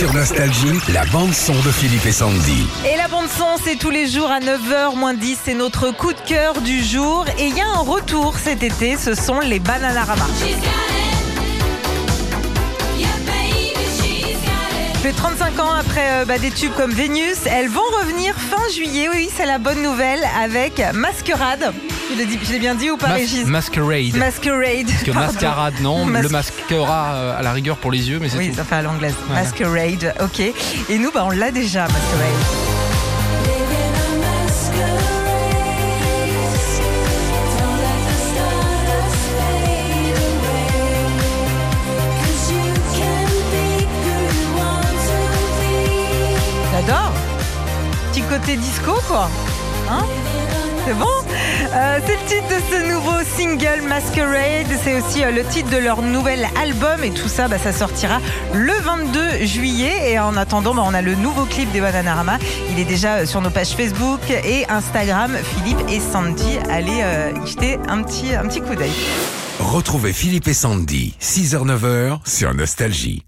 Sur Nostalgie, la bande-son de Philippe et Sandy. Et la bande son, c'est tous les jours à 9h moins 10, c'est notre coup de cœur du jour. Et il y a un retour cet été, ce sont les Bananarama. De 35 ans après euh, bah, des tubes comme Vénus, elles vont revenir fin juillet. Oui, c'est la bonne nouvelle avec Masquerade. Je l'ai bien dit ou pas, Mas- Régis masquerade. Masquerade. Parce que pardon. mascarade, non. Mas- Le mascara euh, à la rigueur pour les yeux, mais c'est Oui, tout. fait à l'anglaise. Voilà. Masquerade, ok. Et nous, bah, on l'a déjà, Masquerade. J'adore. Petit côté disco, quoi. Hein c'est bon Euh, C'est le titre de ce nouveau single Masquerade. C'est aussi euh, le titre de leur nouvel album. Et tout ça, bah, ça sortira le 22 juillet. Et en attendant, bah, on a le nouveau clip des Bananarama. Il est déjà euh, sur nos pages Facebook et Instagram. Philippe et Sandy, allez y jeter un petit, un petit coup d'œil. Retrouvez Philippe et Sandy, 6h-9h sur Nostalgie.